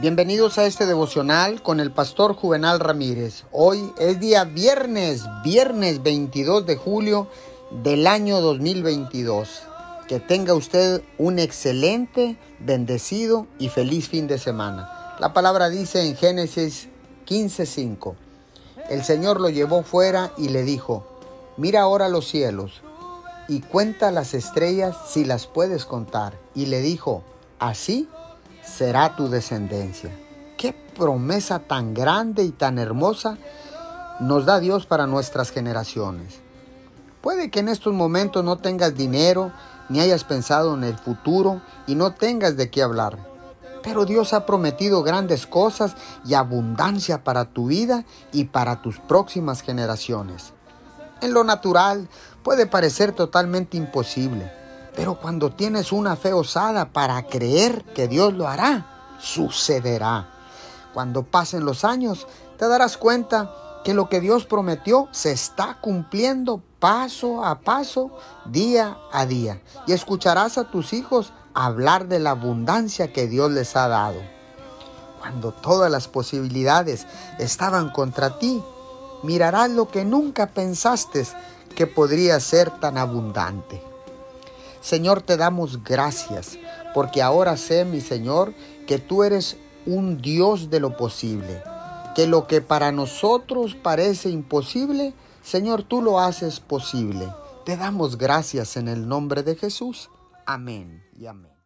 Bienvenidos a este devocional con el pastor Juvenal Ramírez. Hoy es día viernes, viernes 22 de julio del año 2022. Que tenga usted un excelente, bendecido y feliz fin de semana. La palabra dice en Génesis 15:5. El Señor lo llevó fuera y le dijo, mira ahora los cielos y cuenta las estrellas si las puedes contar. Y le dijo, así será tu descendencia. Qué promesa tan grande y tan hermosa nos da Dios para nuestras generaciones. Puede que en estos momentos no tengas dinero, ni hayas pensado en el futuro y no tengas de qué hablar. Pero Dios ha prometido grandes cosas y abundancia para tu vida y para tus próximas generaciones. En lo natural puede parecer totalmente imposible, pero cuando tienes una fe osada para creer que Dios lo hará, sucederá. Cuando pasen los años, te darás cuenta que lo que Dios prometió se está cumpliendo paso a paso, día a día. Y escucharás a tus hijos hablar de la abundancia que Dios les ha dado. Cuando todas las posibilidades estaban contra ti, mirarás lo que nunca pensaste que podría ser tan abundante. Señor, te damos gracias, porque ahora sé, mi Señor, que tú eres un Dios de lo posible, que lo que para nosotros parece imposible, Señor, tú lo haces posible. Te damos gracias en el nombre de Jesús. Amén y amén.